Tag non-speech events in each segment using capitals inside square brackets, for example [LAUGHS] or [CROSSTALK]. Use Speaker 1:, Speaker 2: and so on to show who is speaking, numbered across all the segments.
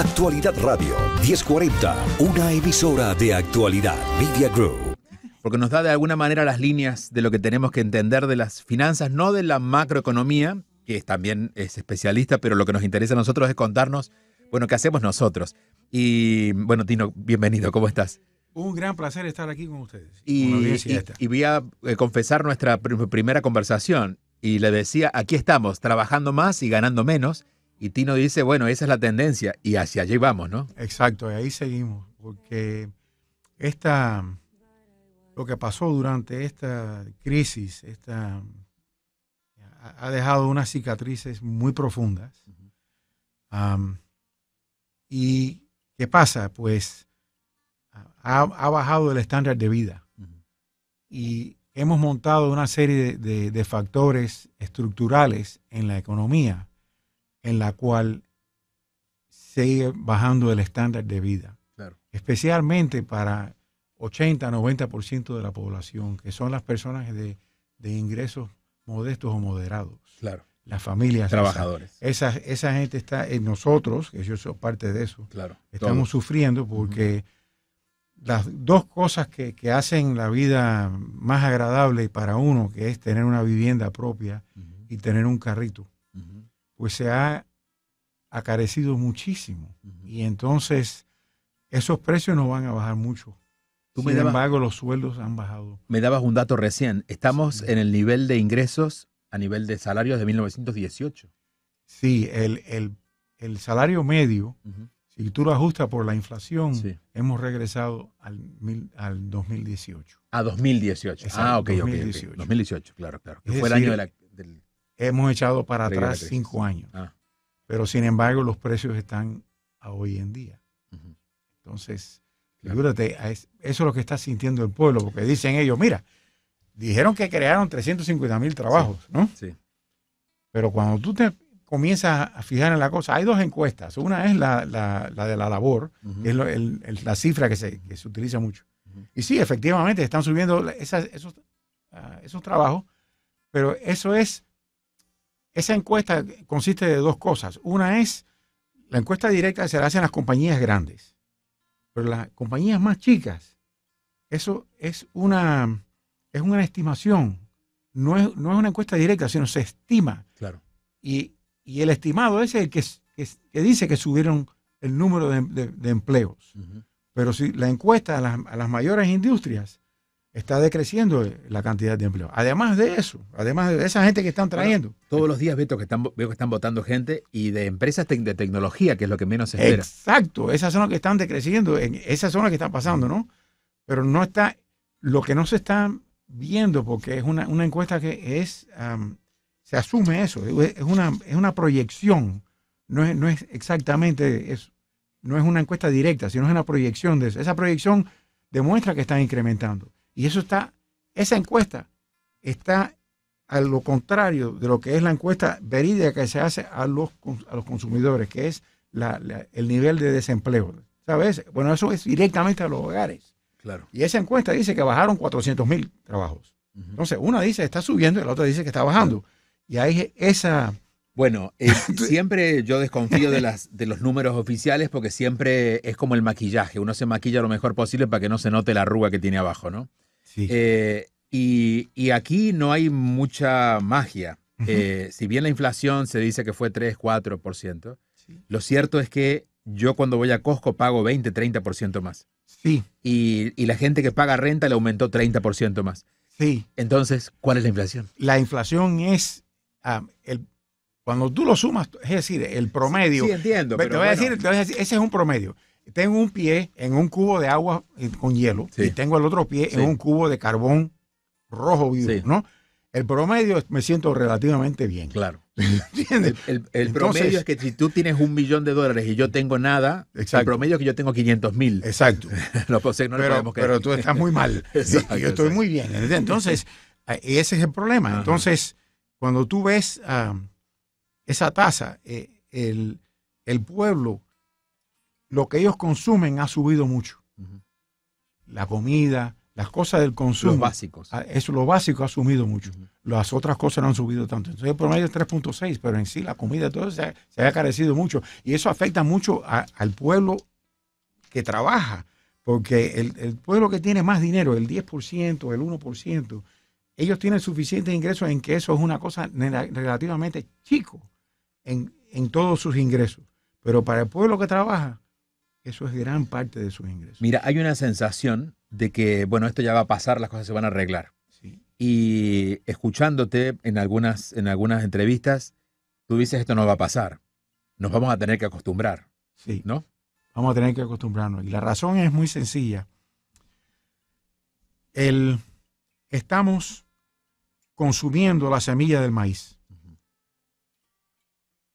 Speaker 1: Actualidad Radio 1040, una emisora de actualidad Media Group.
Speaker 2: Porque nos da de alguna manera las líneas de lo que tenemos que entender de las finanzas, no de la macroeconomía, que también es especialista, pero lo que nos interesa a nosotros es contarnos, bueno, qué hacemos nosotros. Y bueno, Tino, bienvenido, ¿cómo estás?
Speaker 3: Un gran placer estar aquí con ustedes.
Speaker 2: Y, voy a eh, confesar nuestra pr- primera conversación. Y le decía, aquí estamos, trabajando más y ganando menos. Y Tino dice, bueno, esa es la tendencia. Y hacia allí vamos, ¿no?
Speaker 3: Exacto, ahí seguimos, porque esta, lo que pasó durante esta crisis, esta, ha- dejado unas cicatrices muy profundas. ¿Y qué pasa? Pues ha, bajado el estándar de vida. y hemos montado una serie de factores estructurales en la economía en la cual sigue bajando el estándar de vida,
Speaker 2: Claro.
Speaker 3: especialmente para 80-90% de la población, que son las personas de, de ingresos modestos o moderados,
Speaker 2: Claro.
Speaker 3: las familias.
Speaker 2: Trabajadores.
Speaker 3: Esa, esa gente está en nosotros, que yo soy parte de eso,
Speaker 2: Claro.
Speaker 3: estamos
Speaker 2: todos.
Speaker 3: sufriendo porque las dos cosas que, que hacen la vida más agradable para uno, que es tener una vivienda propia y tener un carrito, pues se ha acarecido muchísimo.
Speaker 2: ujú.
Speaker 3: Y entonces esos precios no van a bajar mucho.
Speaker 2: Tú
Speaker 3: Sin
Speaker 2: me dabas-
Speaker 3: embargo, los sueldos han bajado.
Speaker 2: Me dabas un dato recién. Estamos
Speaker 3: Sí.
Speaker 2: en el nivel de ingresos a nivel de salarios de 1918.
Speaker 3: Sí, el, el- el salario medio,
Speaker 2: Ujú,
Speaker 3: si tú lo ajustas por la inflación,
Speaker 2: Sí.
Speaker 3: hemos regresado al, mil- al 2018.
Speaker 2: A 2018.
Speaker 3: Exacto,
Speaker 2: ah, ok, ok, ok.
Speaker 3: 2018.
Speaker 2: 2018, claro, claro. Que
Speaker 3: Es
Speaker 2: fue el
Speaker 3: decir,
Speaker 2: año de la, del...
Speaker 3: Hemos echado para atrás cinco años.
Speaker 2: Ah,
Speaker 3: Pero sin embargo, los precios están a hoy en día. Entonces,
Speaker 2: Claro.
Speaker 3: figúrate, eso es lo que está sintiendo el pueblo, porque dicen ellos, mira, dijeron que crearon 350 mil trabajos, ¿no?
Speaker 2: Sí.
Speaker 3: Pero cuando tú te comienzas a fijar en la cosa, hay dos encuestas. Una es la, la- la de la labor, que es lo- el- el- la cifra que se, que se utiliza mucho. Y sí, efectivamente, están subiendo esas- esos, ah, esos trabajos, pero eso es, esa encuesta consiste de dos cosas. Una es, la encuesta directa se la hacen las compañías grandes, pero las compañías más chicas, eso es una, es una estimación, no es, no es una encuesta directa, sino se estima.
Speaker 2: Claro.
Speaker 3: Y, y el estimado es el que, que, que dice que subieron el número de, de- de empleos. Pero si la encuesta a las, a las mayores industrias está decreciendo la cantidad de empleos. Además de eso, además de esa gente que están trayendo.
Speaker 2: Todos los días Beto, que están, veo que están votando gente y de empresas de tecnología, que es lo que menos se espera.
Speaker 3: Exacto, esas son las que están decreciendo, en- esas son las que están pasando, ¿no? Pero no está, lo que no se está viendo, porque es una, una encuesta que es, am, se asume eso, es es una, es una proyección, no es, no es exactamente eso, no es una encuesta directa, sino es una proyección de eso. Esa proyección demuestra que están incrementando. Y eso está, esa encuesta está a lo contrario de lo que es la encuesta verídica que se hace a los, a los consumidores, que es la- la- el nivel de desempleo. ¿Sabes? Bueno, eso es directamente a los hogares.
Speaker 2: Claro.
Speaker 3: Y esa encuesta dice que bajaron 400 mil trabajos. Entonces, una dice está subiendo y la otra dice que está bajando. Y hay esa...
Speaker 2: Bueno, eh, [LAUGHS] siempre yo desconfío de, las, de los números oficiales porque siempre es como el maquillaje. Uno se maquilla lo mejor posible para que no se note la arruga que tiene abajo, ¿no?
Speaker 3: Sí.
Speaker 2: Eh, y, y aquí no hay mucha magia. Eh, si bien la inflación se dice que fue 3, 4%,
Speaker 3: Sí.
Speaker 2: lo cierto es que yo cuando voy a Costco pago 20, 30% más.
Speaker 3: sí,
Speaker 2: Y, y la gente que paga renta le aumentó 30% más.
Speaker 3: sí.
Speaker 2: Entonces, ¿cuál es la inflación?
Speaker 3: La inflación es... ah, el, cuando tú lo sumas, es decir, el promedio...
Speaker 2: Sí, entiendo. Pero
Speaker 3: te, voy a decir, te voy a decir, ese es un promedio. Tengo un pie en un cubo de agua eh, con hielo
Speaker 2: Sí.
Speaker 3: y tengo el otro pie en un cubo de carbón rojo vivo. ¿no? El promedio me siento relativamente bien.
Speaker 2: Claro. [LAUGHS]
Speaker 3: ¿Entiendes?
Speaker 2: El, el- el
Speaker 3: Entonces-
Speaker 2: promedio es que si tú tienes un millón de dólares y yo tengo nada, el promedio es que yo tengo 500 mil.
Speaker 3: Exacto. [LAUGHS]
Speaker 2: No, pues, no
Speaker 3: pero, pero tú estás muy mal. [LAUGHS]
Speaker 2: Exacto,
Speaker 3: yo estoy
Speaker 2: exacto.
Speaker 3: muy bien. ¿entiendes? Entonces, eh, ese es el problema.
Speaker 2: Ajá.
Speaker 3: Entonces, cuando tú ves ah, esa tasa, eh, el, el pueblo, lo que ellos consumen ha subido mucho. La comida, las cosas del consumo.
Speaker 2: Los básicos.
Speaker 3: Ah, Eso lo básico ha subido mucho. Las otras cosas no han subido tanto. Entonces el promedio es 3.6, pero en sí la comida todo se ha, se ha carecido mucho. Y eso afecta mucho a- al pueblo que trabaja. Porque el, el pueblo que tiene más dinero, el 10%, el 1%, ellos tienen suficientes ingresos en que eso es una cosa relativamente chico en, en todos sus ingresos. Pero para el pueblo que trabaja, eso es gran parte de sus ingresos.
Speaker 2: Mira, hay una sensación de que, bueno, esto ya va a pasar, las cosas se van a arreglar.
Speaker 3: Sí.
Speaker 2: Y escuchándote en algunas, en algunas entrevistas, tú dices esto no va a pasar. Nos vamos a tener que acostumbrar,
Speaker 3: Sí.
Speaker 2: ¿no?
Speaker 3: Vamos a tener que acostumbrarnos. Y la razón es muy sencilla. El, estamos consumiendo la semilla del maíz.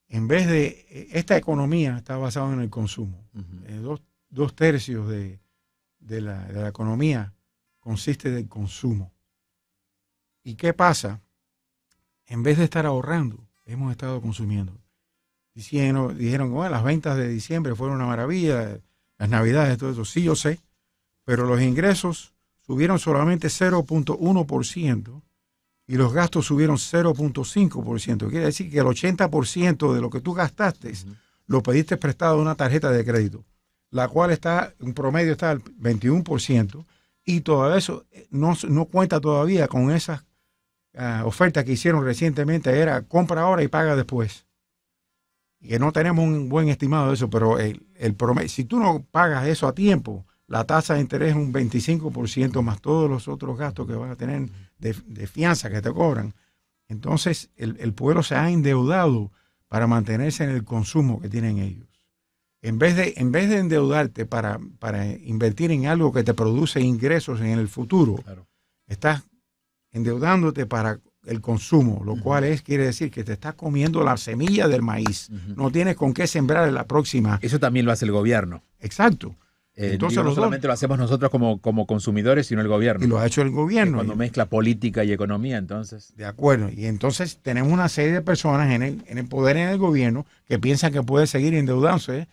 Speaker 3: En vez de, esta economía está basada en el consumo. Eh, dos, dos tercios de, de la, de la economía consiste del consumo. ¿Y qué pasa? En vez de estar ahorrando, hemos estado consumiendo. Diciendo, dijeron, bueno, las ventas de diciembre fueron una maravilla, las navidades, todo eso. Sí, yo sé, pero los ingresos subieron solamente 0.1% y los gastos subieron 0.5%. Quiere decir que el 80% de lo que tú gastaste lo pediste prestado de una tarjeta de crédito, la cual está, en promedio está al 21%, y todo eso eh, no, no cuenta todavía con esas ah, ofertas que hicieron recientemente, era compra ahora y paga después. Y que no tenemos un buen estimado de eso, pero el, el promedio, si tú no pagas eso a tiempo, la tasa de interés es un 25% más todos los otros gastos que vas a tener de, de fianza que te cobran. Entonces, el, el pueblo se ha endeudado para mantenerse en el consumo que tienen ellos. En vez de, en vez de endeudarte para, para invertir en algo que te produce ingresos en el futuro,
Speaker 2: Claro.
Speaker 3: estás endeudándote para el consumo, lo cual es, quiere decir que te estás comiendo la semilla del maíz. No tienes con qué sembrar en la próxima.
Speaker 2: Eso también lo hace el gobierno.
Speaker 3: Exacto.
Speaker 2: Eh,
Speaker 3: Entonces
Speaker 2: digo, no
Speaker 3: dos-
Speaker 2: solamente lo hacemos nosotros como, como consumidores, sino el gobierno.
Speaker 3: Y lo ha hecho el gobierno.
Speaker 2: cuando mezcla política y economía, entonces.
Speaker 3: De acuerdo. Y entonces tenemos una serie de personas en el, en el poder en el gobierno que piensan que puede seguir endeudándose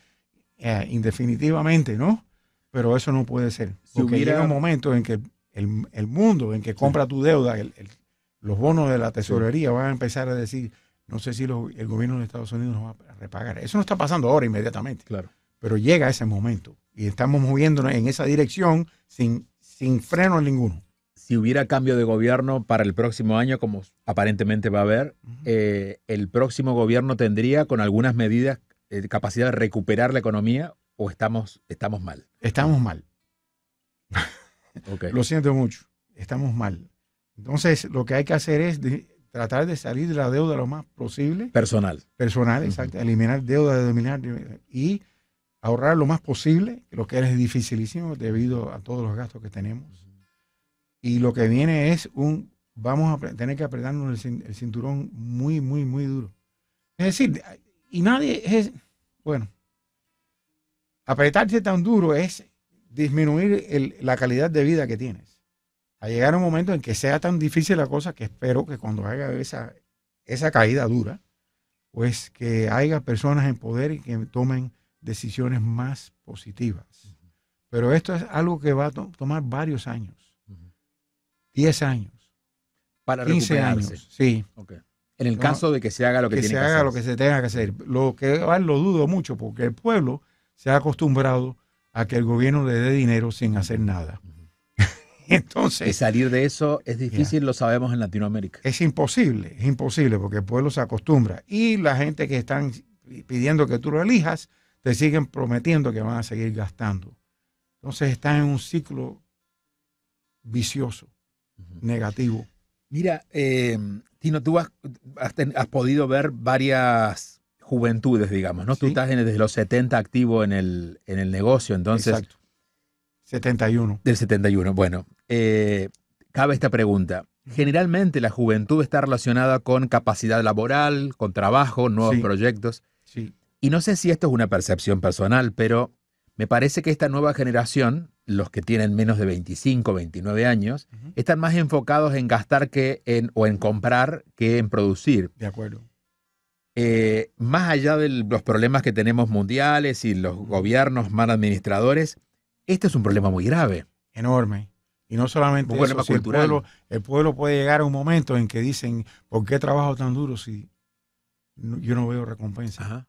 Speaker 3: eh, indefinitivamente, ¿no? Pero eso no puede ser.
Speaker 2: Si
Speaker 3: Porque
Speaker 2: hubiera-
Speaker 3: llega un momento en que el, el mundo en que compra tu deuda, el- el- los bonos de la tesorería van a empezar a decir, no sé si el gobierno de Estados Unidos nos va a repagar. Eso no está pasando ahora inmediatamente,
Speaker 2: Claro.
Speaker 3: pero llega ese momento y estamos moviéndonos en esa dirección sin, sin freno ninguno.
Speaker 2: Si hubiera cambio de gobierno para el próximo año, como aparentemente va a haber, eh, el próximo gobierno tendría con algunas medidas eh, capacidad de recuperar la economía o estamos, estamos mal.
Speaker 3: Estamos mal.
Speaker 2: Ok. [LAUGHS]
Speaker 3: Lo siento mucho, estamos mal. Entonces, lo que hay que hacer es de- tratar de salir de la deuda lo más posible,
Speaker 2: Personal.
Speaker 3: personal,
Speaker 2: Ujú.
Speaker 3: exacto, eliminar deuda, eliminar y ahorrar lo más posible, lo que es dificilísimo debido a todos los gastos que tenemos. Y lo que viene es un, vamos a tener que apretarnos el, cin- el cinturón muy, muy, muy duro. Es decir, y nadie es, bueno, apretarse tan duro es disminuir la calidad de vida que tienes. A llegar a un momento en que sea tan difícil la cosa que espero que cuando haga esa, esa caída dura, pues que haya personas en poder y que tomen decisiones más positivas. Pero esto es algo que va a to- tomar varios años, 10 años,
Speaker 2: Para
Speaker 3: 15
Speaker 2: recuperarse.
Speaker 3: años, sí.
Speaker 2: En el
Speaker 3: No,
Speaker 2: caso de que se haga lo que,
Speaker 3: que,
Speaker 2: tiene
Speaker 3: se
Speaker 2: que
Speaker 3: haga
Speaker 2: hacer.
Speaker 3: lo que se tenga que hacer. Lo que va, lo dudo mucho porque el pueblo se ha acostumbrado a que el gobierno le dé dinero sin hacer nada. [LAUGHS]
Speaker 2: Y
Speaker 3: Entonces,
Speaker 2: salir de eso es difícil, lo sabemos en Latinoamérica.
Speaker 3: es imposible, es imposible porque el pueblo se acostumbra. Y la gente que están pidiendo que tú lo elijas, te siguen prometiendo que van a seguir gastando. Entonces están en un ciclo vicioso, negativo.
Speaker 2: Mira, eh, Tino, tú has, has ten- has podido ver varias juventudes, digamos, ¿no? Tú estás en- desde los 70 activo en el, en el negocio, entonces,
Speaker 3: Exacto. 71.
Speaker 2: del 71. Bueno, eh, cabe esta pregunta. Generalmente la juventud está relacionada con capacidad laboral, con trabajo, nuevos
Speaker 3: Sí.
Speaker 2: proyectos.
Speaker 3: Sí,
Speaker 2: Y no sé si esto es una percepción personal, pero me parece que esta nueva generación, los que tienen menos de 25, 29 años, están más enfocados en gastar que en, o en comprar que en producir.
Speaker 3: de acuerdo.
Speaker 2: Eh, más allá de los problemas que tenemos mundiales y los gobiernos mal administradores, este es un problema muy grave.
Speaker 3: Enorme. Y no solamente
Speaker 2: Un
Speaker 3: eso, si el
Speaker 2: cultural.
Speaker 3: pueblo, el pueblo puede llegar a un momento en que dicen, ¿por qué trabajo tan duro si yo no veo recompensa?
Speaker 2: Ajá.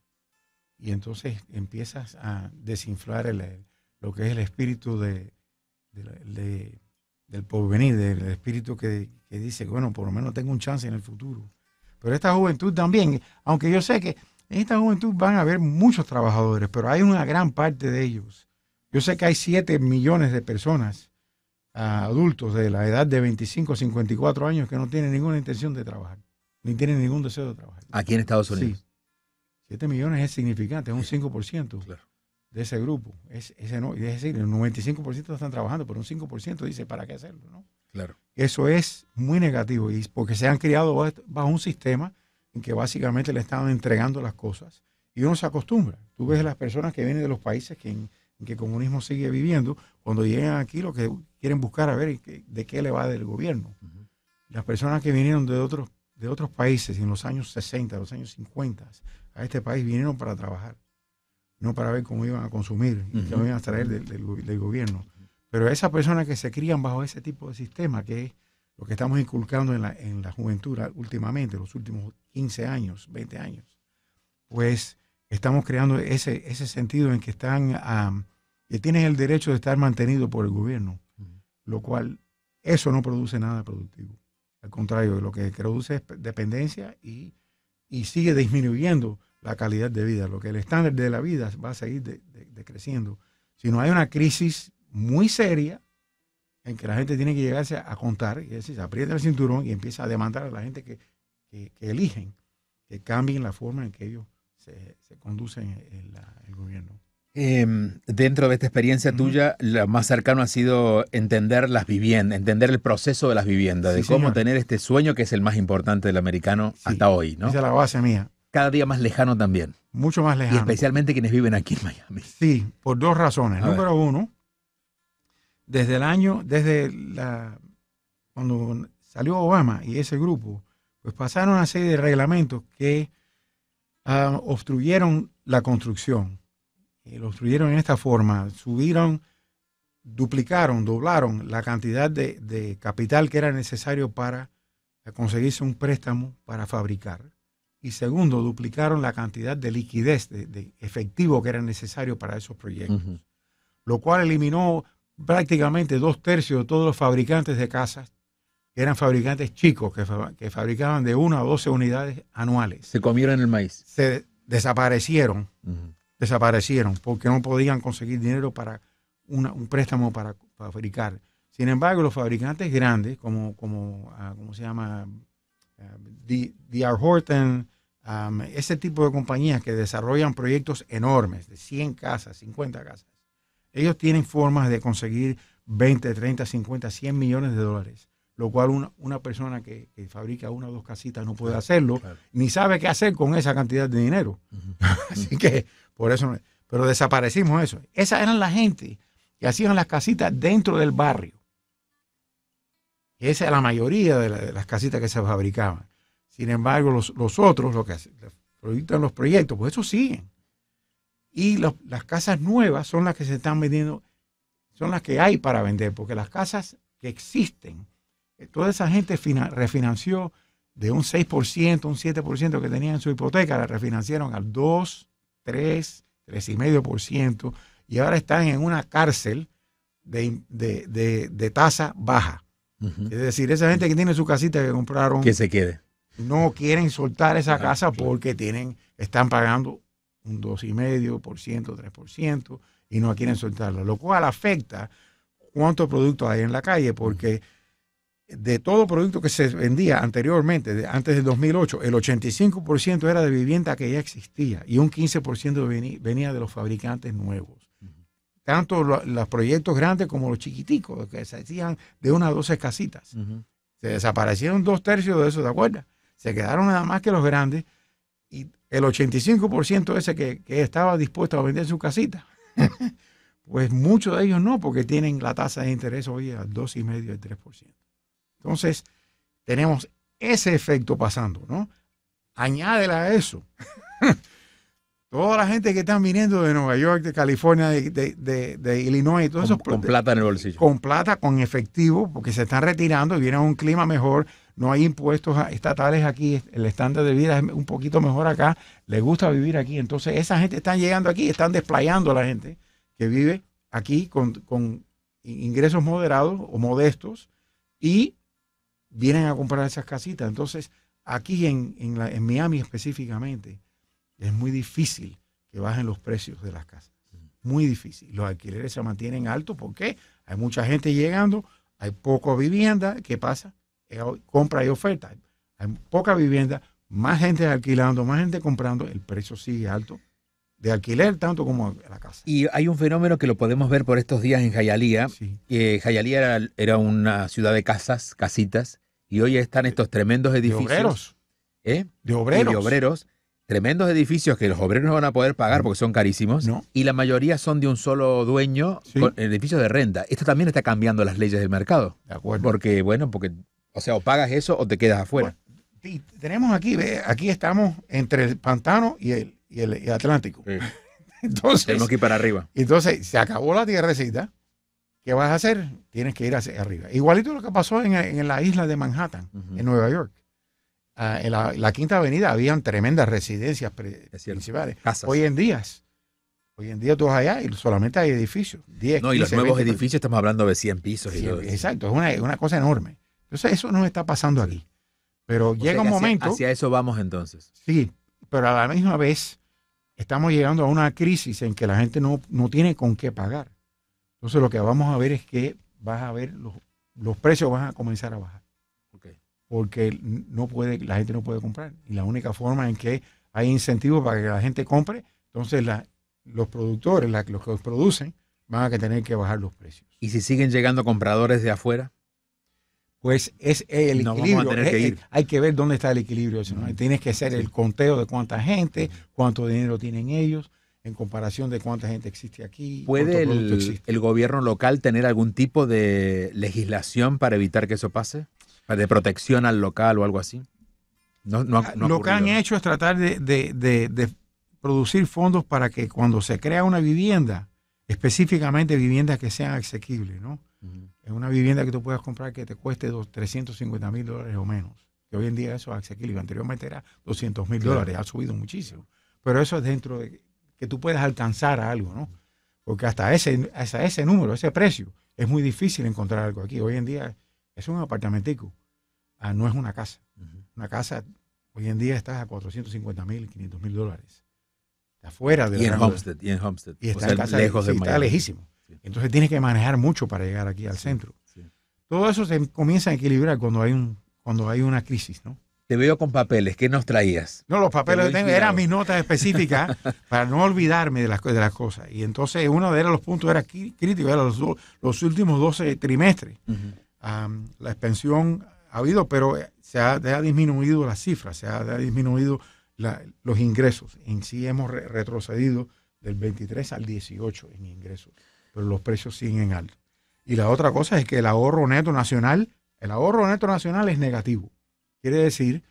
Speaker 3: Y entonces empiezas a desinflar el- lo que es el espíritu de, de del porvenir, del espíritu que, que dice, bueno, por lo menos tengo un chance en el futuro. Pero esta juventud también, aunque yo sé que en esta juventud van a haber muchos trabajadores, pero hay una gran parte de ellos. Yo sé que hay 7 millones de personas, ah, adultos de la edad de 25 a 54 años, que no tienen ninguna intención de trabajar, ni tienen ningún deseo de trabajar.
Speaker 2: Aquí en Estados
Speaker 3: Sí.
Speaker 2: Unidos.
Speaker 3: 7 millones es significante, es un 5%
Speaker 2: Claro.
Speaker 3: de ese grupo. Es, ese no, es decir, el 95% están trabajando, pero un 5% dice, ¿para qué hacerlo? ¿no?
Speaker 2: Claro.
Speaker 3: Eso es muy negativo y porque se han criado bajo- un sistema en que básicamente le están entregando las cosas y uno se acostumbra. Tú ves a las personas que vienen de los países que en, en que el comunismo sigue viviendo, cuando llegan aquí lo que quieren buscar a ver de qué le va del gobierno. Las personas que vinieron de otros, de otros países en los años 60, los años 50 a este país vinieron para trabajar, no para ver cómo iban a consumir y qué iban a traer del, del del gobierno. Pero esas personas que se crían bajo ese tipo de sistema, que es lo que estamos inculcando en la, en la juventud últimamente, los últimos 15 años, 20 años, pues estamos creando ese, ese sentido en que están, que tienen el derecho de estar mantenidos por el gobierno, lo cual eso no produce nada productivo. Al contrario, lo que produce es dependencia y, y sigue disminuyendo la calidad de vida. Lo que el estándar de la vida va a seguir de- de- decreciendo. Si no hay una crisis muy seria en que la gente tiene que llegarse a contar, y es decir, se aprieta el cinturón y empieza a demandar a la gente que, que- que eligen que cambien la forma en que ellos se, se conducen el gobierno.
Speaker 2: Eh, dentro de esta experiencia tuya, lo más cercano ha sido entender las viviendas, entender el proceso de las viviendas,
Speaker 3: Sí,
Speaker 2: de cómo
Speaker 3: señor.
Speaker 2: tener este sueño que es el más importante del americano
Speaker 3: Sí.
Speaker 2: hasta hoy, ¿no?
Speaker 3: Esa es la base mía.
Speaker 2: Cada día más lejano también.
Speaker 3: Mucho más
Speaker 2: Y
Speaker 3: lejano.
Speaker 2: especialmente quienes viven aquí en Miami.
Speaker 3: Sí, por dos razones.
Speaker 2: A ver.
Speaker 3: Número uno, desde el año, desde la cuando salió Obama y ese grupo, pues pasaron una serie de reglamentos que ah, obstruyeron la construcción. Y lo obstruyeron en esta forma. Subieron, duplicaron, doblaron la cantidad de, de capital que era necesario para conseguirse un préstamo para fabricar. Y segundo, duplicaron la cantidad de liquidez, de, de efectivo que era necesario para esos proyectos lo cual eliminó prácticamente dos tercios de todos los fabricantes de casas, que eran fabricantes chicos, que, fa- que fabricaban de una o 12 unidades anuales.
Speaker 2: Se comieron el maíz.
Speaker 3: Se desaparecieron. Desaparecieron, porque no podían conseguir dinero para una- un préstamo para fabricar. Sin embargo, los fabricantes grandes, como, como ah, ¿cómo se llama? Ah, D- D.R. Horton, um, ese tipo de compañías que desarrollan proyectos enormes, de 100 casas, 50 casas, ellos tienen formas de conseguir 20, 30, 50, 100 millones de dólares, lo cual una, una persona que, que fabrica una o dos casitas no puede
Speaker 2: Claro,
Speaker 3: hacerlo,
Speaker 2: claro.
Speaker 3: ni sabe qué hacer con esa cantidad de dinero. [LAUGHS] Así que por eso, pero desaparecimos eso. Esas eran la gente que hacían las casitas dentro del barrio. Esa era la mayoría de, la- de las casitas que se fabricaban. Sin embargo, los, los otros, los que proyectan los proyectos, pues eso siguen. Y las casas nuevas son las que se están vendiendo, son las que hay para vender, porque las casas que existen, eh, toda esa gente fina- refinanció de un 6%, un 7% que tenían en su hipoteca, la refinanciaron al 2, 3, 3,5% y ahora están en una cárcel de, de, de- de tasa baja. Es decir, esa gente que tiene su casita que compraron
Speaker 2: Que se quede.
Speaker 3: no quieren soltar esa
Speaker 2: Ah,
Speaker 3: casa
Speaker 2: claro.
Speaker 3: porque tienen, están pagando un 2,5%, 3% y no quieren soltarla, lo cual afecta cuánto producto hay en la calle porque de todo producto que se vendía anteriormente, de- antes del 2008, el 85% era de vivienda que ya existía y un 15% veni- venía de los fabricantes nuevos. Tanto lo- los proyectos grandes como los chiquiticos, que se hacían de unas 12 casitas. Se desaparecieron dos tercios de eso, ¿de acuerdo? Se quedaron nada más que los grandes y el 85% ese que, que estaba dispuesto a vender su casita, [LAUGHS] pues muchos de ellos no, porque tienen la tasa de interés hoy al 2,5 al 3%. Entonces, tenemos ese efecto pasando, ¿no? Añádela a eso. [LAUGHS] toda la gente que están viniendo de Nueva York, de California, de, de- de- de Illinois, y todos
Speaker 2: Con,
Speaker 3: esos
Speaker 2: con plata en el bolsillo.
Speaker 3: con plata, con efectivo, porque se están retirando y viene a un clima mejor, no hay impuestos estatales aquí, el estándar de vida es un poquito mejor acá, les gusta vivir aquí, entonces esa gente está llegando aquí, están desplayando a la gente que vive aquí con, con ingresos moderados o modestos y vienen a comprar esas casitas. Entonces, aquí en, en, la- en Miami específicamente, es muy difícil que bajen los precios de las casas. Muy difícil. Los alquileres se mantienen altos porque hay mucha gente llegando, hay poca vivienda. ¿Qué pasa? Eh, Compra y oferta. Hay poca vivienda, más gente alquilando, más gente comprando, el precio sigue alto de alquiler tanto como la casa.
Speaker 2: Y hay un fenómeno que lo podemos ver por estos días en Jayalía.
Speaker 3: Sí.
Speaker 2: Jayalía era, era una ciudad de casas, casitas, y hoy están estos tremendos
Speaker 3: De
Speaker 2: edificios.
Speaker 3: obreros.
Speaker 2: ¿eh?
Speaker 3: De
Speaker 2: Y
Speaker 3: obreros.
Speaker 2: de obreros. Tremendos edificios que los obreros no van a poder pagar porque son carísimos.
Speaker 3: No.
Speaker 2: Y la mayoría son de un solo dueño,
Speaker 3: Sí.
Speaker 2: con edificios de renta. Esto también está cambiando las leyes del mercado.
Speaker 3: De acuerdo.
Speaker 2: Porque, bueno, porque, o sea, o pagas eso o te quedas afuera.
Speaker 3: Y tenemos aquí, ve, aquí estamos entre el pantano y el, y el, y el Atlántico.
Speaker 2: Sí. [LAUGHS]
Speaker 3: Entonces,
Speaker 2: Tenemos que ir para arriba.
Speaker 3: entonces, se acabó la tierrecita. ¿Qué vas a hacer? Tienes que ir hacia arriba. Igualito lo que pasó en, en la isla de Manhattan, en Nueva York. Ah, en la, la Quinta Avenida habían tremendas residencias principales.
Speaker 2: Casas.
Speaker 3: Hoy en día, hoy en día tú vas allá y solamente hay edificios. 10,
Speaker 2: no, y los
Speaker 3: 15,
Speaker 2: nuevos
Speaker 3: 20,
Speaker 2: edificios estamos hablando de 100 pisos. y
Speaker 3: Sí,
Speaker 2: todo eso.
Speaker 3: exacto, es una, una cosa enorme. Entonces, eso no está pasando aquí. Pero
Speaker 2: O
Speaker 3: llega un
Speaker 2: hacia-
Speaker 3: momento.
Speaker 2: Hacia eso vamos entonces.
Speaker 3: Sí, pero a la misma vez estamos llegando a una crisis en que la gente no, no tiene con qué pagar. Entonces lo que vamos a ver es que vas a ver los, los precios van a comenzar a bajar
Speaker 2: Ok.
Speaker 3: porque no puede, la gente no puede comprar. Y la única forma en que hay incentivos para que la gente compre, entonces la- los productores, la- los que producen, van a tener que bajar los precios.
Speaker 2: ¿Y si siguen llegando compradores de afuera?
Speaker 3: Pues es el equilibrio.
Speaker 2: que
Speaker 3: Es- es- hay que ver dónde está el equilibrio. ¿no? Tienes que hacer el conteo de cuánta gente, cuánto dinero tienen ellos, en comparación de cuánta gente existe aquí.
Speaker 2: ¿Puede el,
Speaker 3: existe.
Speaker 2: el gobierno local tener algún tipo de legislación para evitar que eso pase? ¿De protección al local o algo así? No, no ha- no ha
Speaker 3: Lo que han hecho es tratar de, de- de- de producir fondos para que cuando se crea una vivienda, específicamente viviendas que sean asequibles, ¿no? Es una vivienda que tú puedas comprar que te cueste dos, 350 mil dólares o menos. Que hoy en día eso es asequible. Anteriormente era 200 mil dólares. Ha subido muchísimo. Pero eso es dentro de que tú puedas alcanzar a algo, ¿no? Porque hasta ese, hasta ese número, ese precio, es muy difícil encontrar algo aquí. Hoy en día es un apartamentico. Ah, no es una casa. Una casa hoy en día está a 450 mil, 500 mil dólares. Está fuera del
Speaker 2: Y en
Speaker 3: de-
Speaker 2: Homestead, y en Homestead.
Speaker 3: y
Speaker 2: O
Speaker 3: está
Speaker 2: sea,
Speaker 3: en casa
Speaker 2: lejos
Speaker 3: sí,
Speaker 2: de
Speaker 3: está lejísimo.
Speaker 2: Sí.
Speaker 3: Entonces tienes que manejar mucho para llegar aquí al
Speaker 2: Sí,
Speaker 3: centro. Todo eso se comienza a equilibrar cuando hay un cuando hay una crisis, ¿no?
Speaker 2: Te veo con papeles. ¿Qué nos traías?
Speaker 3: No, los papeles que tengo eran mis notas específicas [LAUGHS] para no olvidarme de las, de las cosas. Y entonces uno de los puntos era crítico, era los, últimos 12 trimestres. Am, la expansión ha habido, pero se ha, ha disminuido las cifras, se ha, ha disminuido la- los ingresos. En sí hemos re- retrocedido del 23 al 18 en ingresos, pero los precios siguen altos. Y la otra cosa es que el ahorro neto nacional, el ahorro neto nacional es negativo. Quiere decir,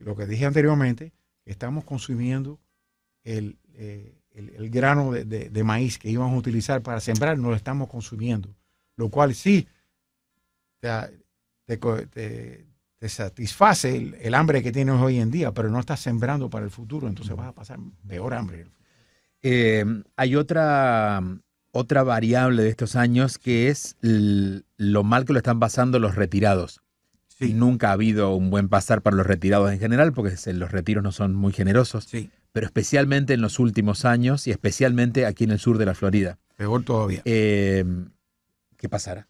Speaker 3: lo que dije anteriormente, estamos consumiendo el, eh, el- grano de, de- maíz que íbamos a utilizar para sembrar, no lo estamos consumiendo. Lo cual sí te, te satisface el, el hambre que tienes hoy en día, pero no estás sembrando para el futuro, entonces vas a pasar peor hambre.
Speaker 2: Eh, hay otra, otra variable de estos años que es lo mal que lo están pasando los retirados.
Speaker 3: Sí,
Speaker 2: Nunca ha habido un buen pasar para los retirados en general, porque los retiros no son muy generosos,
Speaker 3: sí,
Speaker 2: pero especialmente en los últimos años y especialmente aquí en el sur de la Florida.
Speaker 3: peor todavía.
Speaker 2: Eh, ¿Qué pasará?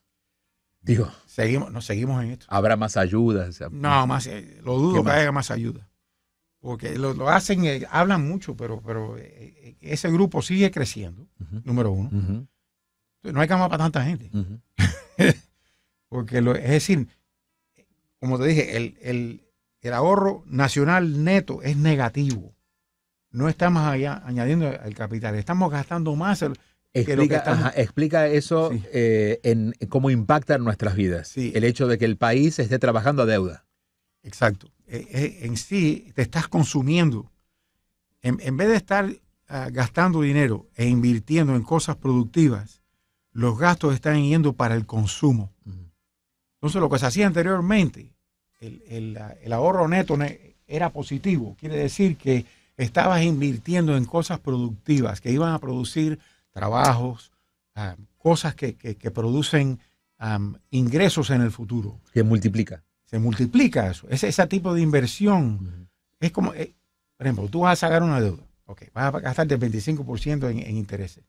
Speaker 2: Digo,
Speaker 3: Seguimos, no seguimos en esto.
Speaker 2: habrá más ayudas. o sea,
Speaker 3: No, más, eh, lo dudo
Speaker 2: ¿Qué
Speaker 3: que haya más ayuda. Porque lo, lo hacen, eh, hablan mucho, pero, pero eh, ese grupo sigue creciendo, número uno. No hay cama para tanta gente. [LAUGHS] Porque lo, es decir, como te dije, el, el- el ahorro nacional neto es negativo. No estamos allá añadiendo al capital, estamos gastando más. el- que lo que
Speaker 2: Explica,
Speaker 3: estamos-
Speaker 2: ajá, explica eso
Speaker 3: Sí.
Speaker 2: eh, en, en cómo impacta en nuestras vidas.
Speaker 3: Sí.
Speaker 2: El hecho de que el país esté trabajando a deuda.
Speaker 3: exacto. Eh, eh, en sí, te estás consumiendo. En, en vez de estar ah, gastando dinero e invirtiendo en cosas productivas, los gastos están yendo para el consumo. Entonces, lo que se hacía anteriormente, el, el, ah, el ahorro neto ne- era positivo. Quiere decir que estabas invirtiendo en cosas productivas que iban a producir trabajos, ah, cosas que, que- que producen ingresos en el futuro.
Speaker 2: Que multiplica.
Speaker 3: Se multiplica eso. Ese, ese tipo de inversión es como, eh, por ejemplo, tú vas a sacar una deuda. Ok, vas a gastarte el 25% en, en intereses.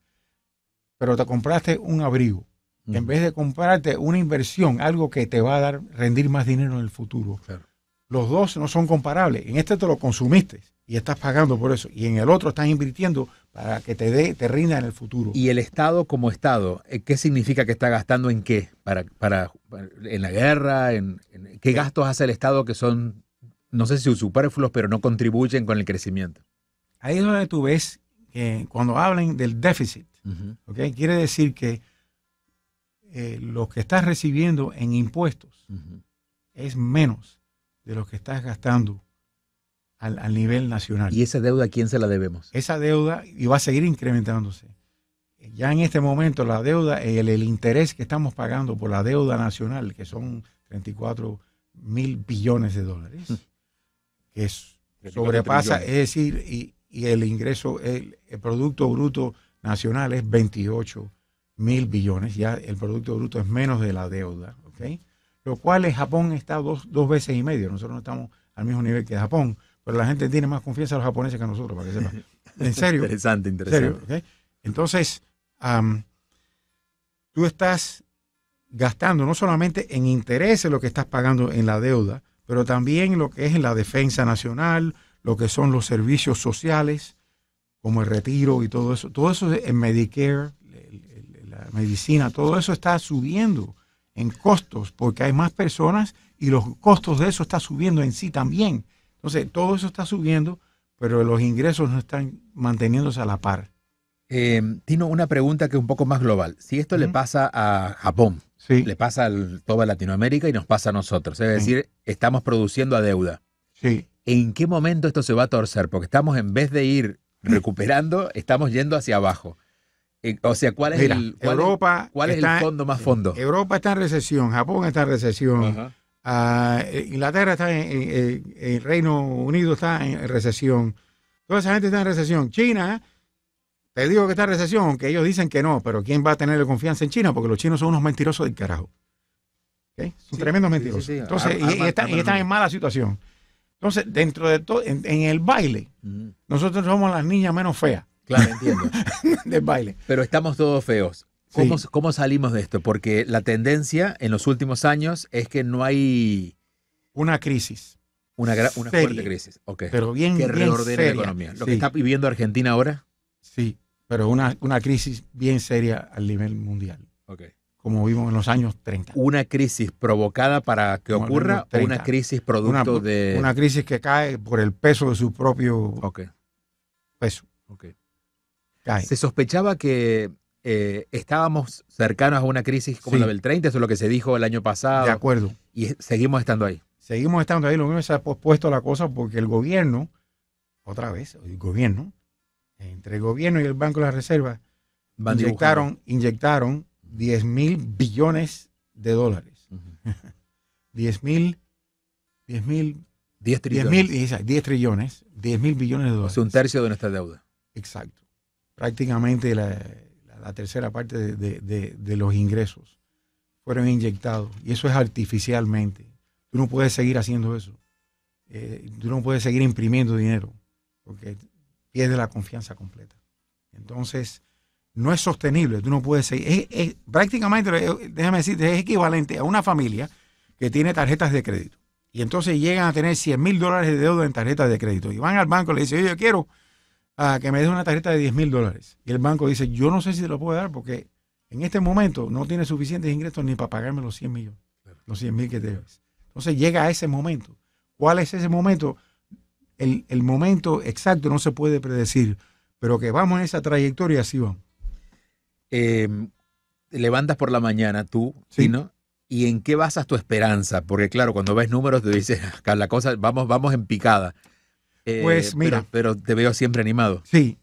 Speaker 3: Pero te compraste un abrigo. En vez de comprarte una inversión, algo que te va a dar rendir más dinero en el futuro.
Speaker 2: Claro.
Speaker 3: Los dos no son comparables. En este te lo consumiste y estás pagando por eso. Y en el otro estás invirtiendo para que te dé, te rinda en el futuro.
Speaker 2: Y el Estado como Estado, eh, ¿qué significa que está gastando en qué? Para, para, para- en la guerra, en, en- ¿qué gastos hace el Estado que son, no sé si superfluos, pero no contribuyen con el crecimiento?
Speaker 3: Ahí es donde tú ves que cuando hablan del déficit, ¿ok? quiere decir que eh, lo que estás recibiendo en impuestos es menos de lo que estás gastando al, al nivel nacional.
Speaker 2: ¿Y esa deuda a quién se la debemos?
Speaker 3: Esa deuda y va a seguir incrementándose. Ya en este momento la deuda, el, el interés que estamos pagando por la deuda nacional, que son 34 mil billones de dólares, que es,
Speaker 2: 34
Speaker 3: sobrepasa, es decir, y, y el ingreso, el, el Producto Bruto Nacional es 28 mil billones, ya el Producto Bruto es menos de la deuda, ¿ok? Lo cual en Japón está dos, dos veces y medio, nosotros no estamos al mismo nivel que Japón, pero la gente tiene más confianza en los japoneses que nosotros, para que sepan. [LAUGHS] En serio,
Speaker 2: Interesante,
Speaker 3: ¿En
Speaker 2: interesante.
Speaker 3: Entonces, am, tú estás gastando no solamente en intereses lo que estás pagando en la deuda, pero también lo que es en la defensa nacional, lo que son los servicios sociales, como el retiro y todo eso. Todo eso en Medicare, el- la medicina, todo eso está subiendo en costos porque hay más personas y los costos de eso está subiendo en sí también. Entonces, todo eso está subiendo, pero los ingresos no están manteniéndose a la par.
Speaker 2: Eh, Tino, una pregunta que es un poco más global. Si esto le pasa a Japón,
Speaker 3: Sí,
Speaker 2: le pasa a toda Latinoamérica y nos pasa a nosotros, es
Speaker 3: Sí.
Speaker 2: decir, estamos produciendo a deuda.
Speaker 3: sí.
Speaker 2: ¿En qué momento esto se va a torcer? Porque estamos, en vez de ir recuperando, [LAUGHS] estamos yendo hacia abajo. Eh, o sea, ¿cuál es
Speaker 3: Mira,
Speaker 2: el, cuál es-
Speaker 3: Europa
Speaker 2: cuál es el fondo más fondo?
Speaker 3: Europa está en recesión, Japón está en recesión,
Speaker 2: Ajá.
Speaker 3: ah, eh, Inglaterra está en, en- Reino Unido está en recesión, toda esa gente está en recesión. China, te digo que está en recesión, aunque ellos dicen que no, pero ¿quién va a tener confianza en China? Porque los chinos son unos mentirosos del carajo. ¿Ok? Son
Speaker 2: Sí,
Speaker 3: tremendos
Speaker 2: sí,
Speaker 3: mentirosos.
Speaker 2: sí, sí.
Speaker 3: Entonces, y- están, y en mala situación. Entonces, dentro de todo, en, en el baile, nosotros somos las niñas menos feas
Speaker 2: Claro, entiendo. [LAUGHS]
Speaker 3: del baile.
Speaker 2: Pero estamos todos feos. ¿Cómo,
Speaker 3: Sí.
Speaker 2: ¿Cómo salimos de esto? Porque la tendencia en los últimos años es que no hay
Speaker 3: Una crisis,
Speaker 2: una, una
Speaker 3: Seria.
Speaker 2: fuerte crisis. Ok.
Speaker 3: pero bien,
Speaker 2: que la economía. Lo
Speaker 3: Sí.
Speaker 2: que está viviendo Argentina ahora.
Speaker 3: Sí, pero una, una crisis bien seria al nivel mundial,
Speaker 2: Ok.
Speaker 3: como vimos en los años 30.
Speaker 2: Una crisis provocada para que
Speaker 3: Como
Speaker 2: ocurra o
Speaker 3: 30.
Speaker 2: una crisis
Speaker 3: Una,
Speaker 2: producto de.
Speaker 3: una crisis que cae por el peso de su propio
Speaker 2: Ok,
Speaker 3: peso.
Speaker 2: ok. Se sospechaba que eh, estábamos cercanos a una crisis como
Speaker 3: Sí.
Speaker 2: la del 30, eso es lo que se dijo el año pasado,
Speaker 3: De acuerdo.
Speaker 2: y seguimos estando ahí.
Speaker 3: Seguimos estando ahí, lo mismo se ha pospuesto la cosa porque el gobierno, otra vez, el gobierno, entre el gobierno y el Banco de la Reserva,
Speaker 2: Van
Speaker 3: inyectaron, inyectaron 10 mil billones de dólares.
Speaker 2: Ujú. [LAUGHS]
Speaker 3: 10 mil, 10 mil,
Speaker 2: 10
Speaker 3: 10
Speaker 2: trillones.
Speaker 3: mil, 10 trillones, 10 mil billones de dólares.
Speaker 2: sea, un tercio de nuestra deuda.
Speaker 3: Exacto. Prácticamente la, la- tercera parte de, de- los ingresos fueron inyectados. Y eso es artificialmente. Tú no puedes seguir haciendo eso. Eh, tú no puedes seguir imprimiendo dinero porque pierdes la confianza completa. Entonces, no es sostenible. Tú no puedes seguir. es- es- prácticamente, eh, déjame decirte, es equivalente a una familia que tiene tarjetas de crédito. Y entonces llegan a tener 100 mil dólares de deuda en tarjetas de crédito. Y van al banco y le dicen, yo quiero a que me des una tarjeta de 10 mil dólares. Y el banco dice, yo no sé si te lo puedo dar porque en este momento no tiene suficientes ingresos ni para pagarme los 100 millones, los 100 mil que debes. Entonces llega a ese momento. ¿Cuál es ese momento? El, el momento exacto no se puede predecir, pero que vamos en esa trayectoria, así vamos.
Speaker 2: Eh, te levantas por la mañana tú,
Speaker 3: Sí.
Speaker 2: Tino, ¿y en qué basas tu esperanza? Porque claro, cuando ves números te dices, acá la cosa, vamos, vamos en picada. Eh,
Speaker 3: Pues, mira.
Speaker 2: Pero, pero te veo siempre animado.
Speaker 3: Sí.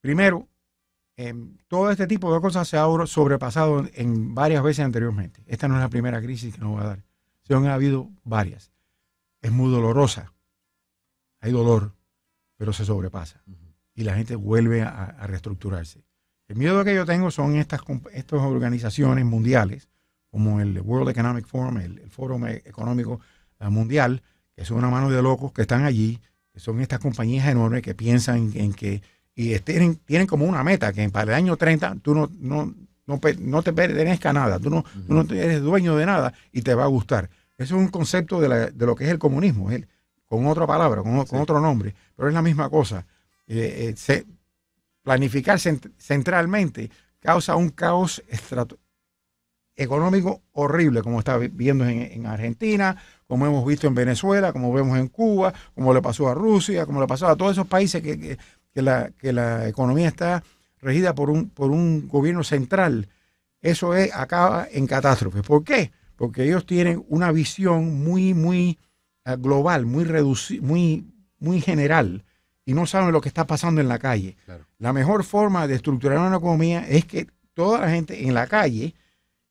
Speaker 3: primero, em, todo este tipo de cosas se ha sobrepasado en, varias veces anteriormente. Esta no es la primera crisis que nos va a dar. Se han habido varias. Es muy dolorosa. Hay dolor, pero se sobrepasa. Y la gente vuelve a, a reestructurarse. El miedo que yo tengo son estas, estas organizaciones mundiales, como el World Economic Forum, el, el Foro Económico eh, Mundial, que son una mano de locos que están allí, que son estas compañías enormes que piensan en, que y tienen, tienen como una meta que para el año 30 tú no, no, no, no te pertenezca nada, tú no, tú no eres dueño de nada y te va a gustar. Eso es un concepto de, la- de lo que es el comunismo, es el- con otra palabra, con, con otro nombre, pero es la misma cosa. Eh, eh, se- planificar cent- centralmente causa un caos estrato- económico horrible, como está vi- viendo en, en Argentina, como hemos visto en Venezuela, como vemos en Cuba, como le pasó a Rusia, como le pasó a todos esos países que, que- que la, que la economía está regida por un, por un gobierno central. Eso es, acaba en catástrofe. ¿Por qué? Porque ellos tienen una visión muy, muy eh, global, muy reducida, muy, muy general, y no saben lo que está pasando en la calle.
Speaker 2: Claro.
Speaker 3: La mejor forma de estructurar una economía es que toda la gente en la calle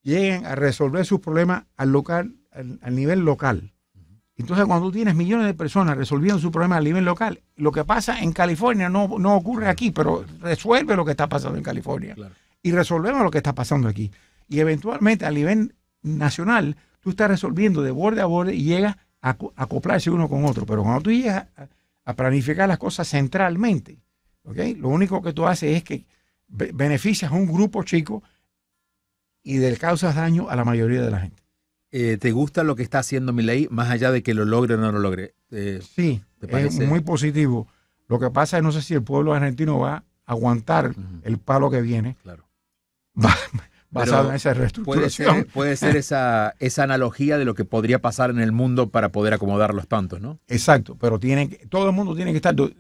Speaker 3: lleguen a resolver sus problemas al local, al, al nivel local. Entonces, cuando tú tienes millones de personas resolviendo sus problemas a nivel local, lo que pasa en California no, no ocurre aquí, pero resuelve lo que está pasando en California.
Speaker 2: Claro.
Speaker 3: Y resolvemos lo que está pasando aquí. Y eventualmente, a nivel nacional, tú estás resolviendo de borde a borde y llegas a co- a acoplarse uno con otro. Pero cuando tú llegas a, a planificar las cosas centralmente, ¿ok? lo único que tú haces es que be- beneficias a un grupo chico y le causas daño a la mayoría de la gente.
Speaker 2: Eh, ¿Te gusta lo que está haciendo Milei, más allá de que lo logre o no lo logre? Eh,
Speaker 3: Sí,
Speaker 2: ¿Te
Speaker 3: es muy positivo. Lo que pasa es no sé si el pueblo argentino va a aguantar el palo que viene
Speaker 2: claro.
Speaker 3: ba- basado en esa
Speaker 2: Puede
Speaker 3: reestructuración.
Speaker 2: ser, puede ser esa, esa analogía de lo que podría pasar en el mundo para poder acomodar los tantos, ¿no?
Speaker 3: Exacto, pero tienen que- todo el mundo tiene que estar do-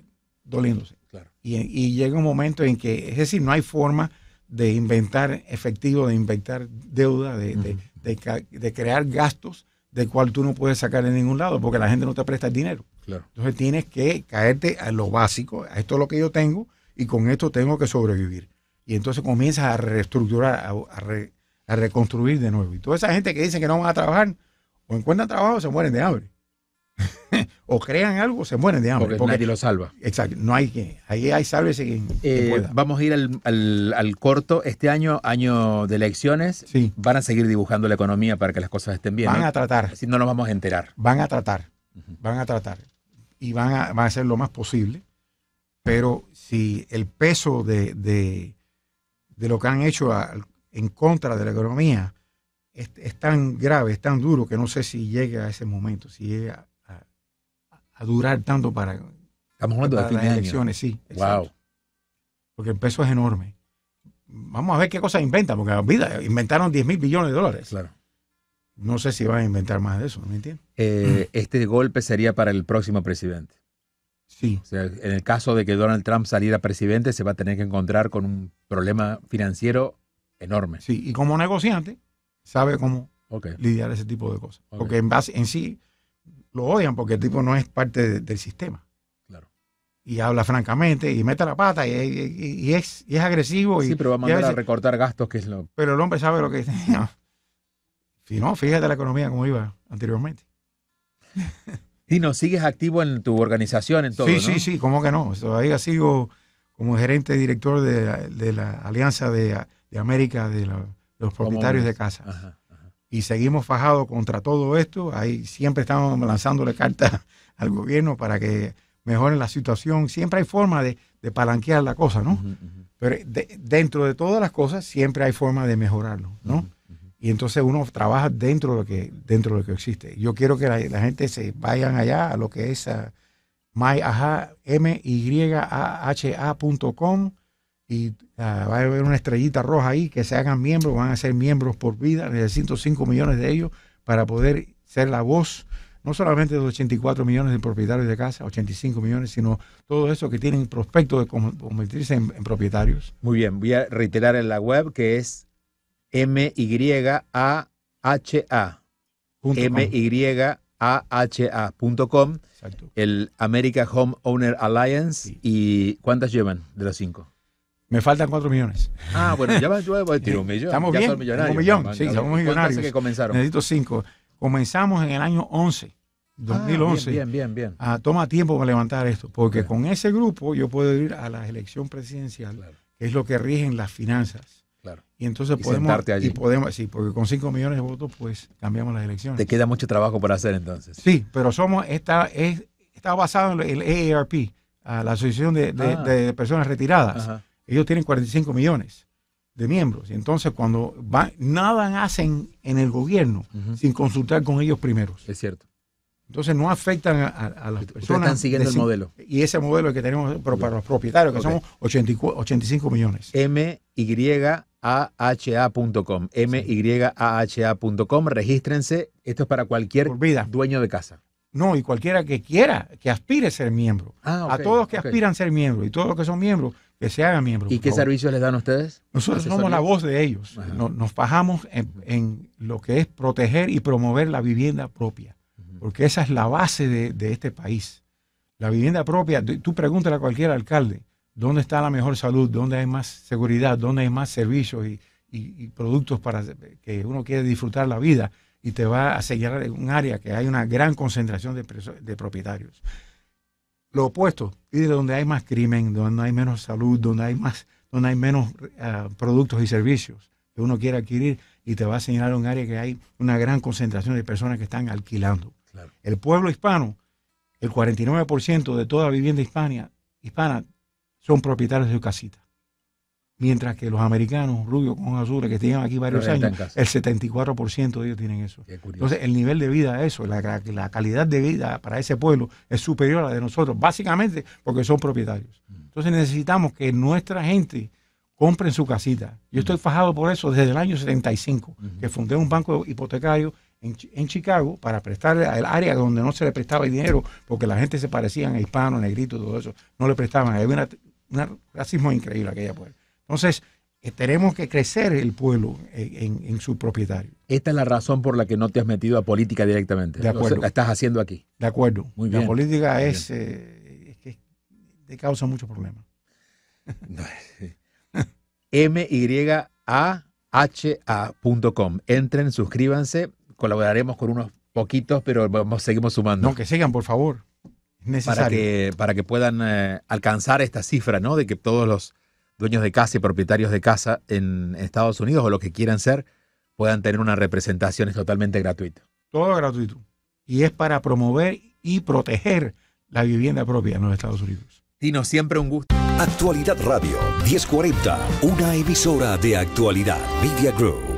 Speaker 3: doliéndose.
Speaker 2: Claro.
Speaker 3: Y, y llega un momento en que, es decir, no hay forma de inventar efectivo, de inventar deuda, de, de- de de crear gastos del cual tú no puedes sacar de ningún lado porque la gente no te presta el dinero.
Speaker 2: Claro.
Speaker 3: Entonces tienes que caerte a lo básico, a esto es lo que yo tengo y con esto tengo que sobrevivir. Y entonces comienzas a reestructurar, a, a re- a reconstruir de nuevo. Y toda esa gente que dice que no van a trabajar, o encuentran trabajo o se mueren de hambre. [LAUGHS] o crean algo o se mueren de hambre.
Speaker 2: Porque,
Speaker 3: Porque-
Speaker 2: nadie lo salva.
Speaker 3: exacto, no hay que, ahí hay sálvese quien,
Speaker 2: Eh,
Speaker 3: pueda.
Speaker 2: vamos a ir al, al- al corto. Este año, año de elecciones,
Speaker 3: Sí,
Speaker 2: van a seguir dibujando la economía para que las cosas estén bien.
Speaker 3: van
Speaker 2: ¿no?
Speaker 3: a tratar,
Speaker 2: Así no nos vamos a enterar.
Speaker 3: van a tratar. Van a tratar y van a, van a hacer lo más posible, pero si el peso de, de- de lo que han hecho a- en contra de la economía es, es tan grave, es tan duro, que no sé si llegue a ese momento, si llegue a, durar tanto para,
Speaker 2: Estamos hablando de fin
Speaker 3: las
Speaker 2: de año.
Speaker 3: elecciones, sí.
Speaker 2: Wow.
Speaker 3: Porque el peso es enorme. Vamos a ver qué cosas inventan, porque olvida, inventaron 10 mil billones de dólares.
Speaker 2: Claro.
Speaker 3: No sé si van a inventar más de eso, ¿no me entiendes?
Speaker 2: Eh, este golpe sería para el próximo presidente.
Speaker 3: Sí,
Speaker 2: O sea, en el caso de que Donald Trump saliera presidente, se va a tener que encontrar con un problema financiero enorme.
Speaker 3: sí. Y como negociante, sabe cómo lidiar ese tipo de cosas. Porque en base en sí lo odian porque el tipo no es parte de- del sistema.
Speaker 2: Claro.
Speaker 3: Y habla francamente y mete la pata y, y- y es, y es agresivo. Y,
Speaker 2: Sí, pero va a
Speaker 3: y a
Speaker 2: mandar a recortar gastos, que es lo.
Speaker 3: pero el hombre sabe lo que [LAUGHS] no. Si no, fíjate la economía como iba anteriormente.
Speaker 2: Tino, ¿sigues activo en tu organización, en todo?
Speaker 3: sí,
Speaker 2: ¿no?
Speaker 3: sí, sí, ¿cómo que no? Todavía sigo como gerente director de, la- de la Alianza de, de América de la- los propietarios de casas.
Speaker 2: Ajá.
Speaker 3: Y seguimos fajados contra todo esto. Ahí siempre estamos lanzándole cartas [LAUGHS] al gobierno para que mejoren la situación. Siempre hay forma de, de palanquear la cosa, ¿no? Pero de- dentro de todas las cosas siempre hay forma de mejorarlo, ¿no? Y entonces uno trabaja dentro de lo que, dentro de lo que existe. Yo quiero que la, la gente se vayan allá a lo que es ah, myaha, M-Y-A-H-A.com y ah, va a haber una estrellita roja ahí que se hagan miembros, van a ser miembros por vida, necesito 5 millones de ellos para poder ser la voz, no solamente de los 84 millones de propietarios de casa, 85 millones, sino todo eso que tienen prospecto de convertirse en, en propietarios.
Speaker 2: Muy bien, voy a reiterar en la web que es M-Y-A-H-A.
Speaker 3: Punto com.
Speaker 2: M-Y-A-H-A. AHA.com,
Speaker 3: Exacto.
Speaker 2: el America Home Owner Alliance.
Speaker 3: Sí.
Speaker 2: ¿Y cuántas llevan de los cinco?
Speaker 3: Me faltan 4 millones.
Speaker 2: Ah, bueno, ya va, yo voy a tirar un millón.
Speaker 3: Estamos
Speaker 2: ya
Speaker 3: bien, un millón, sí, somos
Speaker 2: ¿cuánto hace
Speaker 3: millonarios.
Speaker 2: que comenzaron?
Speaker 3: Necesito 5. Comenzamos en el año 11, 2011.
Speaker 2: Ah, bien, bien, bien. bien.
Speaker 3: Ah, toma tiempo para levantar esto, porque
Speaker 2: Claro.
Speaker 3: con ese grupo yo puedo ir a la elección presidencial,
Speaker 2: Claro,
Speaker 3: que es lo que rigen las finanzas.
Speaker 2: claro.
Speaker 3: Y entonces
Speaker 2: Y
Speaker 3: podemos,
Speaker 2: allí.
Speaker 3: y podemos, sí, porque con 5 millones de votos, pues cambiamos las elecciones.
Speaker 2: Te queda mucho trabajo por hacer entonces.
Speaker 3: Sí, pero somos, está, es, está basado en el AARP, la Asociación de, de-
Speaker 2: Ah.
Speaker 3: de Personas Retiradas.
Speaker 2: Ajá.
Speaker 3: Ellos tienen 45 millones de miembros. Y entonces cuando van, nada hacen en el gobierno sin consultar con ellos primeros.
Speaker 2: Es cierto.
Speaker 3: Entonces no afectan a, a- a las personas.
Speaker 2: están siguiendo el modelo.
Speaker 3: Y ese modelo que tenemos pero para los propietarios, que
Speaker 2: Ok.
Speaker 3: somos 84 85 millones.
Speaker 2: MYAHA.com. MYAHA.com. Regístrense. Esto es para cualquier dueño de casa.
Speaker 3: No, y cualquiera que quiera, que aspire a ser miembro.
Speaker 2: Ah,
Speaker 3: a todos los que aspiran a ser miembros y todos los que son miembros, que se hagan miembros.
Speaker 2: ¿Y qué servicios les dan ustedes?
Speaker 3: Nosotros somos la voz de ellos. Nos, nos fajamos en, en lo que es proteger y promover la vivienda propia, porque esa es la base de, de este país. La vivienda propia, tú pregúntale a cualquier alcalde, ¿dónde está la mejor salud? ¿Dónde hay más seguridad? ¿Dónde hay más servicios y, y- y productos para que uno quiere disfrutar la vida? Y te va a señalar un área que hay una gran concentración de, de propietarios. Lo opuesto, ir donde hay más crimen, donde hay menos salud, donde hay más, donde hay menos ah, productos y servicios que uno quiere adquirir y te va a señalar un área que hay una gran concentración de personas que están alquilando.
Speaker 2: Claro.
Speaker 3: El pueblo hispano, el 49% de toda vivienda hispana, hispana son propietarios de su casita. Mientras que los americanos, rubios con azules, que tienen aquí varios años, el 74% de ellos tienen eso. Entonces, el nivel de vida, eso, la, la calidad de vida para ese pueblo es superior a la de nosotros, básicamente porque son propietarios. Entonces, necesitamos que nuestra gente compre su casita. Yo estoy fajado por eso desde el año 75,
Speaker 2: Ujú.
Speaker 3: que fundé un banco hipotecario en, en Chicago para prestarle al área donde no se le prestaba el dinero, porque la gente se parecían a hispanos, negritos, todo eso, no le prestaban. Había un racismo increíble aquella pueblo. Entonces, eh, tenemos que crecer el pueblo en, en, en su propietario.
Speaker 2: Esta es la razón por la que no te has metido a política directamente.
Speaker 3: De acuerdo.
Speaker 2: O sea, la estás haciendo aquí.
Speaker 3: De acuerdo.
Speaker 2: Muy
Speaker 3: La
Speaker 2: bien.
Speaker 3: política
Speaker 2: Muy
Speaker 3: es, eh, es que te causa muchos problemas.
Speaker 2: MYAHA.com. Entren, suscríbanse. Colaboraremos con unos poquitos, pero vamos, seguimos sumando.
Speaker 3: No, que sigan, por favor. Es
Speaker 2: para
Speaker 3: necesario.
Speaker 2: que, para que puedan eh, alcanzar esta cifra, ¿no? De que todos los dueños de casa y propietarios de casa en Estados Unidos o lo que quieran ser puedan tener una representación es totalmente gratuito.
Speaker 3: Todo gratuito. Y es para promover y proteger la vivienda propia en los Estados Unidos.
Speaker 2: Tino, siempre un gusto.
Speaker 1: Actualidad Radio 1040, una emisora de actualidad Media Group.